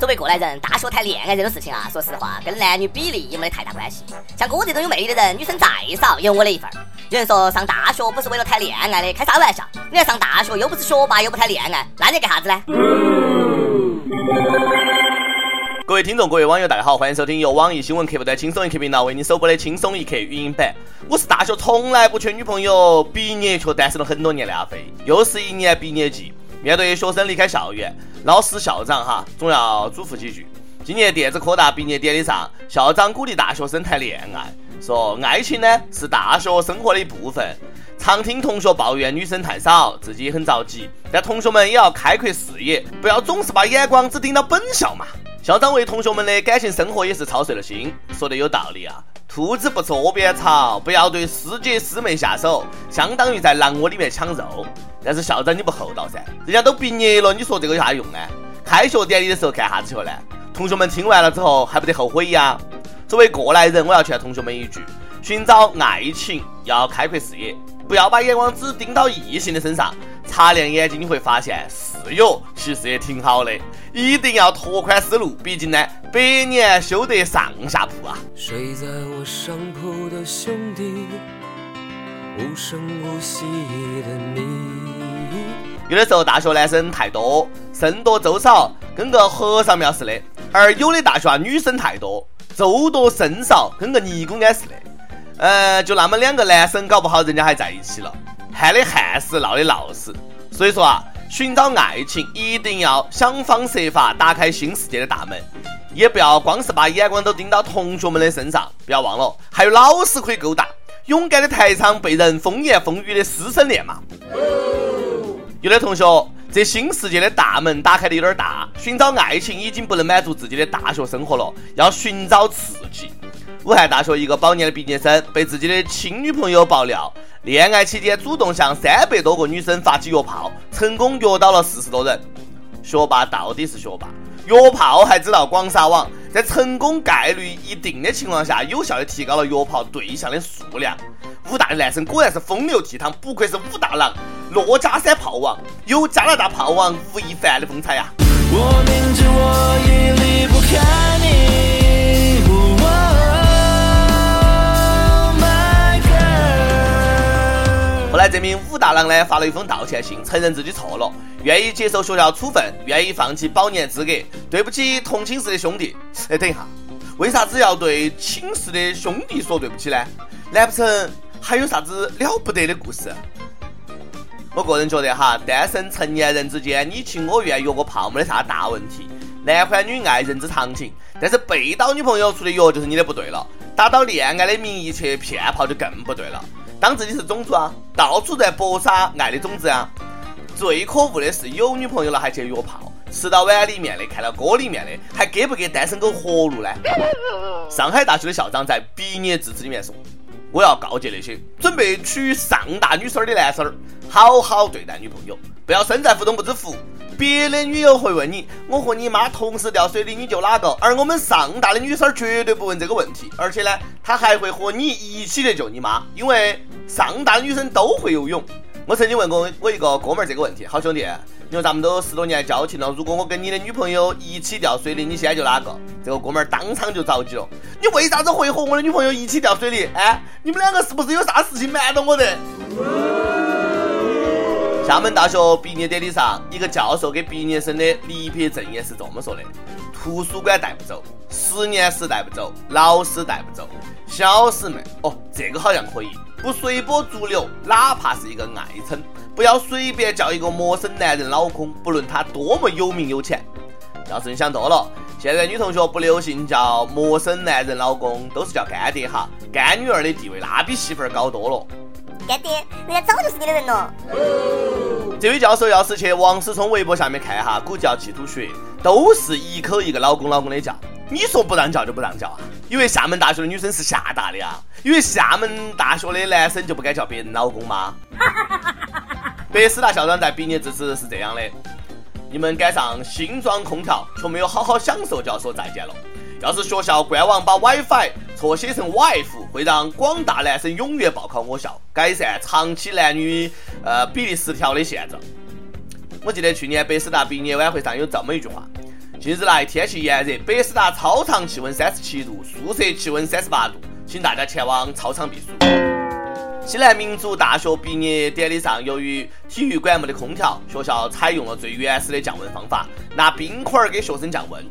作为过来人，大学谈恋爱这种事情啊，说实话跟男女比例也没得太大关系。像我这种有魅力的人，女生再少有我的一份。有人说上大学不是为了谈恋爱的，开啥玩笑？你来上大学又不是学霸，又不谈恋爱，那你干啥子呢？各位听众，各位网友，大家好，欢迎收听由网易新闻客户端轻松一刻频道为您首播的轻松一刻语音版。我是大学从来不缺女朋友，毕业却单身了很多年的阿飞。又是一年毕业季，面对学生离开校园。老师、校长哈，总要嘱咐几句。今年电子科大毕业典礼上，校长鼓励大学生谈恋爱，说爱情呢是大学生活的一部分。常听同学抱怨女生太少，自己也很着急。但同学们也要开阔视野，不要总是把眼光只盯到本校嘛。校长为同学们的感情生活也是操碎了心，说的有道理啊。兔子不吃窝边草，不要对师姐师妹下手，相当于在狼窝里面抢肉。但是校长你不厚道噻，人家都毕业了，你说这个有啥用呢？开学典礼的时候干啥子去了呢？同学们听完了之后还不得后悔呀？作为过来人，我要劝同学们一句：寻找爱情要开阔视野，不要把眼光只盯到异性的身上。擦亮眼睛，你会发现室友其实也挺好的。一定要拓宽思路，毕竟呢，百年修得上下铺啊。睡在我上铺的兄弟，无声无息的你。有的时候大学男生太多，僧多粥少，跟个和尚庙似的；而有的大学啊女生太多，粥多僧少，跟个尼姑庵似的。呃，就那么两个男生，搞不好人家还在一起了。旱的旱死，涝的涝死。所以说啊，寻找爱情一定要想方设法打开新世界的大门，也不要光是把眼光都盯到同学们的身上。不要忘了，还有老师可以勾搭，勇敢的台场被人风言风语的师生恋嘛。有的同学，这新世界的大门打开的有点大，寻找爱情已经不能满足自己的大学生活了，要寻找刺激。武汉大学一个保研的毕业生被自己的亲女朋友爆料，恋爱期间主动向三百多个女生发起约炮，成功约到了四十多人。学霸到底是学霸，约炮还知道广撒网，在成功概率一定的情况下，有效的提高了约炮对象的数量。武大的男生果然是风流倜傥，不愧是武大郎。珞珈山炮王有加拿大炮王吴亦凡的风采呀！我明知我已离不开你。这名武大郎呢发了一封道歉信，承认自己错了，愿意接受学校处分，愿意放弃保研资格。对不起，同寝室的兄弟。哎，等一下，为啥子要对寝室的兄弟说对不起呢？难不成还有啥子了不得的故事？我个人觉得哈，单身成年人之间你情我愿约个炮没得啥大问题，男欢女爱人之常情。但是背到女朋友出的约就是你的不对了，打到恋爱的名义去骗炮就更不对了。当自己是种子啊，到处在播撒爱的种子啊。最可恶的是有女朋友了还去约炮，吃到碗里面的，看到锅里面的，还给不给单身狗活路呢？上海大学的校长在毕业致辞里面说。我要告诫那些准备娶上大女生的男生儿，好好对待女朋友，不要身在福中不知福。别的女友会问你，我和你妈同时掉水里，你救哪个？而我们上大的女生绝对不问这个问题，而且呢，她还会和你一起去救你妈，因为上大的女生都会游泳。我曾经问过我一个哥们儿这个问题，好兄弟。你说咱们都十多年交情了，如果我跟你的女朋友一起掉水里，你先救哪个？这个哥们儿当场就着急了。你为啥子会和我的女朋友一起掉水里？哎，你们两个是不是有啥事情瞒着我的？厦门大学毕业典礼上，一个教授给毕业生的离别赠言是这么说的：图书馆带不走，实验室带不走，老师带不走，小师妹哦，这个好像可以，不随波逐流，哪怕是一个爱称。不要随便叫一个陌生男人老公，不论他多么有名有钱。要是你想多了，现在女同学不流行叫陌生男人老公，都是叫干爹哈。干女儿的地位那比媳妇儿高多了。干爹，人家早就是你的人了。这位教授要是去王思聪微博下面看哈，估计要气吐血，都是一口一个老公老公的叫。你说不让叫就不让叫啊？因为厦门大学的女生是厦大的啊，因为厦门大学的男生就不该叫别人老公吗？北师大校长在毕业致辞是这样的：你们赶上新装空调，却没有好好享受，就要说再见了。要是学校官网把 WiFi 错写成 wife，会让广大男生踊跃报考我校，改善长期男女呃比例失调的现状。我记得去年北师大毕业晚会上有这么一句话：近日来天气炎热，北师大操场气温三十七度，宿舍气温三十八度，请大家前往操场避暑。西南民族大学毕业典礼上，由于体育馆没得空调，学校采用了最原始的降温方法，拿冰块儿给学生降温。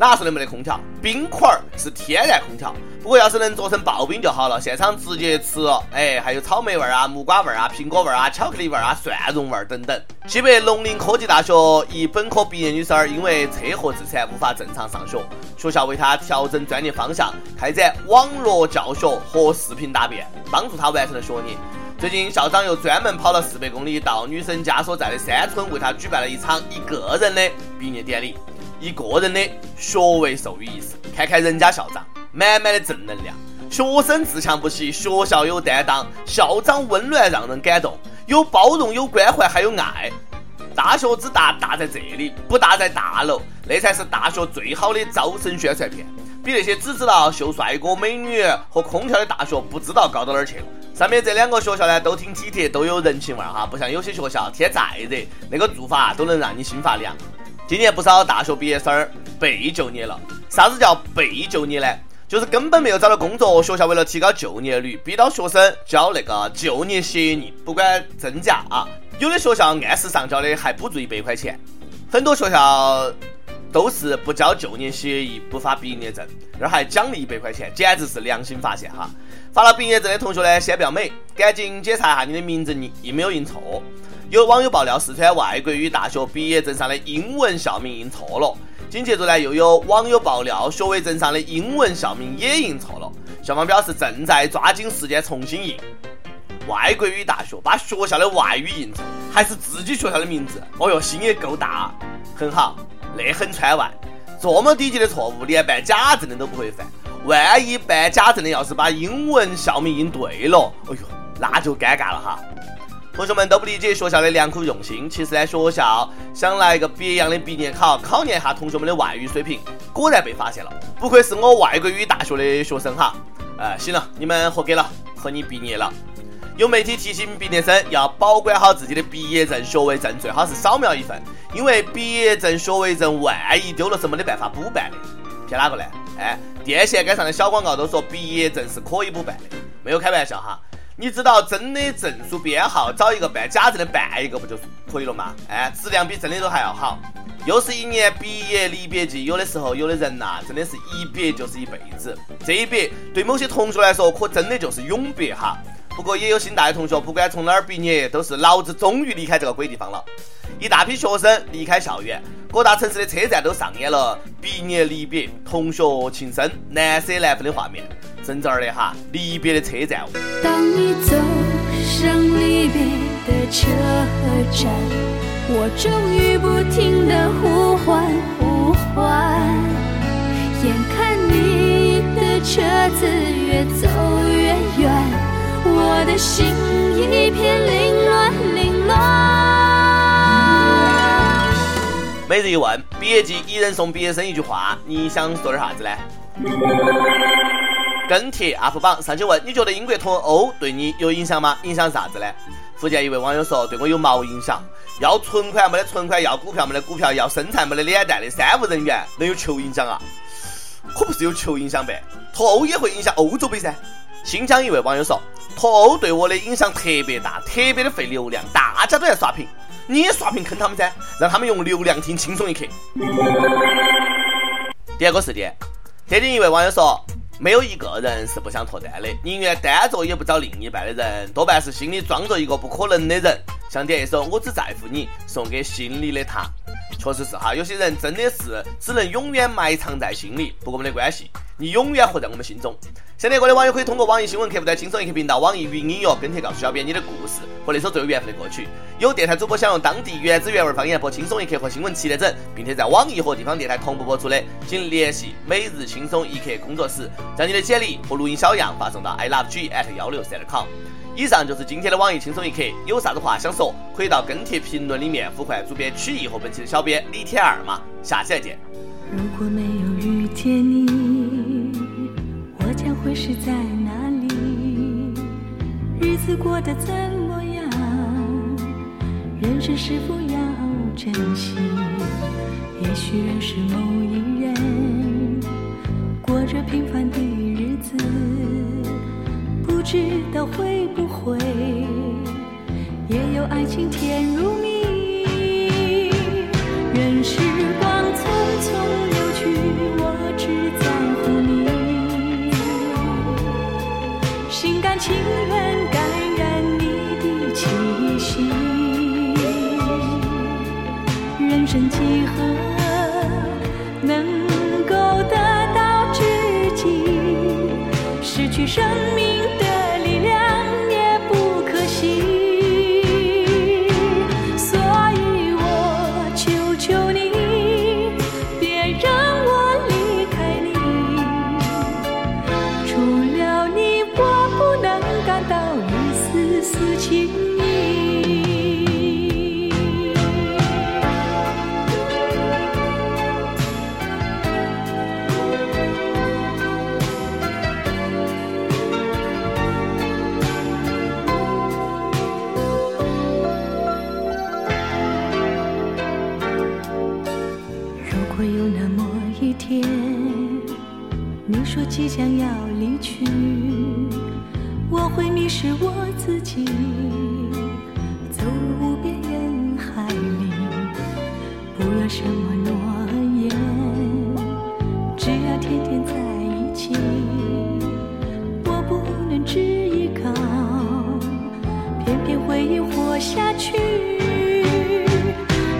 哪说的没得空调？冰块儿是天然空调，不过要是能做成刨冰就好了，现场直接吃。哎，还有草莓味儿啊、木瓜味儿啊、苹果味儿啊、巧克力味儿啊、蒜蓉味儿等等。西北农林科技大学一本科毕业女生儿因为车祸致残，无法正常上学，学校为她调整专业方向，开展网络教学和视频答辩，帮助她完成了学业。最近校长又专门跑了四百公里到女生家所在的山村，为她举办了一场一个人的毕业典礼。一个人的学位授予仪式，看看人家校长，满满的正能量。学生自强不息，学校有担当，校长温暖让人感动，有包容，有关怀，还有爱。大学之大，大在这里，不大在大楼，那才是大学最好的招生宣传片。比那些只知道秀帅哥美女和空调的大学，不知道高到哪儿去了。上面这两个学校呢，都挺体贴，都有人情味儿哈，不像有些学校天再热，那个做法都能让你心发凉。今年不少大学毕业生儿被就业了。啥子叫被就业呢？就是根本没有找到工作，学校为了提高就业率，逼到学生交那个就业协议，不管真假啊。有的学校按时上交的，还补助一百块钱。很多学校都是不交就业协议不发毕业证，那还奖励一百块钱，简直是良心发现哈！发了毕业证的同学呢，先不要美，赶紧检查一下你的名字印印没有印错。有网友爆料，四川外国语大学毕业证上的英文校名印错了。紧接着呢，又有网友爆料，学位证上的英文校名也印错了。校方表示正在抓紧时间重新印。外国语大学把学校的外语印错，还是自己学校的名字。哦哟，心也够大，很好，那很川外。这么低级的错误，连办假证的都不会犯。万一办假证的要是把英文校名印对了，哎呦，那就尴尬了。哈。同学们都不理解学校的良苦用心，其实呢，学校想来一个别样的毕业考，考验一下同学们的外语水平，果然被发现了。不愧是我外国语大学的学生哈！哎，行了，你们合格了，和你毕业了。有媒体提醒毕业生要保管好自己的毕业证、学位证，最好是扫描一份，因为毕业证、学位证万一丢了是没得办法补办的。骗哪个呢？哎，电线杆上的小广告都说毕业证是可以补办的，没有开玩笑哈。你知道真的证书编号，找一个办假证的办一个不就可以了吗？哎，质量比真的都还要好。又是一年毕业离别季，有的时候有的人呐，真的是一别就是一辈子。这一别对某些同学来说，可真的就是永别哈。不过也有新大的同学，不管从哪儿毕业，都是老子终于离开这个鬼地方了。一大批学生离开校园，各大城市的车站都上演了毕业离别、同学情深、难舍难分的画面。正这儿的哈，离别的车站。当你走上离别的车站，我终于不停的呼唤呼唤，眼看你的车子越走越远，我的心一片凌乱凌乱。每日一问，毕业季一人送毕业生一句话，你想说点啥子呢？跟帖 UP 榜上去问，你觉得英国脱欧对你有影响吗？影响啥子呢？福建一位网友说，对我有毛影响。要存款没得存款，要股票没得股票，要身材没得脸蛋的三无人员，能有球影响啊？可不是有球影响呗？脱欧也会影响欧洲杯噻。新疆一位网友说，脱欧对我的影响特别大，特别的费流量，大家都在刷屏，你也刷屏坑他们噻，让他们用流量听轻松一刻。第二个事件，天津一位网友说。没有一个人是不想脱单的，宁愿单着也不找另一半的人，多半是心里装着一个不可能的人。想点一首《我只在乎你》，送给心里的他。确实是哈，有些人真的是只能永远埋藏在心里，不过没得关系，你永远活在我们心中。想听歌的网友可以通过网易新闻客户端轻松一刻频道、网易云音乐跟帖告诉小编你的故事和那首最有缘分的歌曲。有电台主播想用当地原汁原味方言播轻松一刻和新闻七点整，并且在网易和地方电台同步播出的，请联系每日轻松一刻工作室，将你的简历和录音小样发送到 i love g at 幺六三 com。以上就是今天的网易轻松一刻，有啥子话想说，可以到跟帖评论里面呼唤主编曲艺和本期的小编李天二嘛，下期再见。如果没有遇见你，我将会是在哪里？日子过得怎么样？人生是否要珍惜？也许认识某一人，过着平凡的日子，知道会不会也有爱情甜如什么诺言，只要天天在一起。我不能只依靠，偏偏回忆活下去。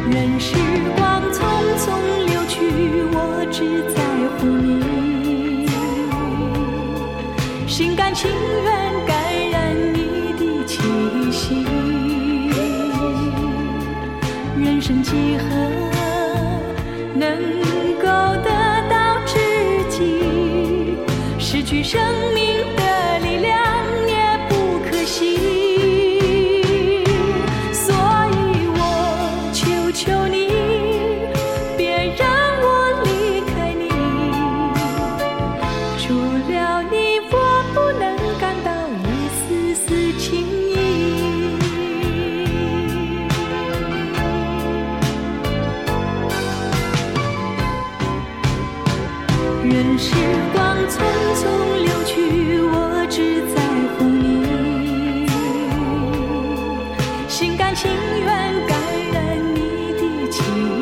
任时光匆匆流去，我只在乎你，心甘情愿感染你的气息。人生几何能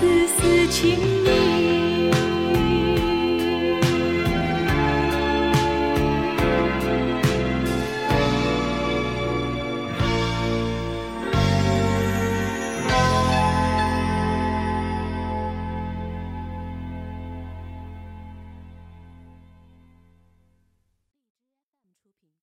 丝丝情意。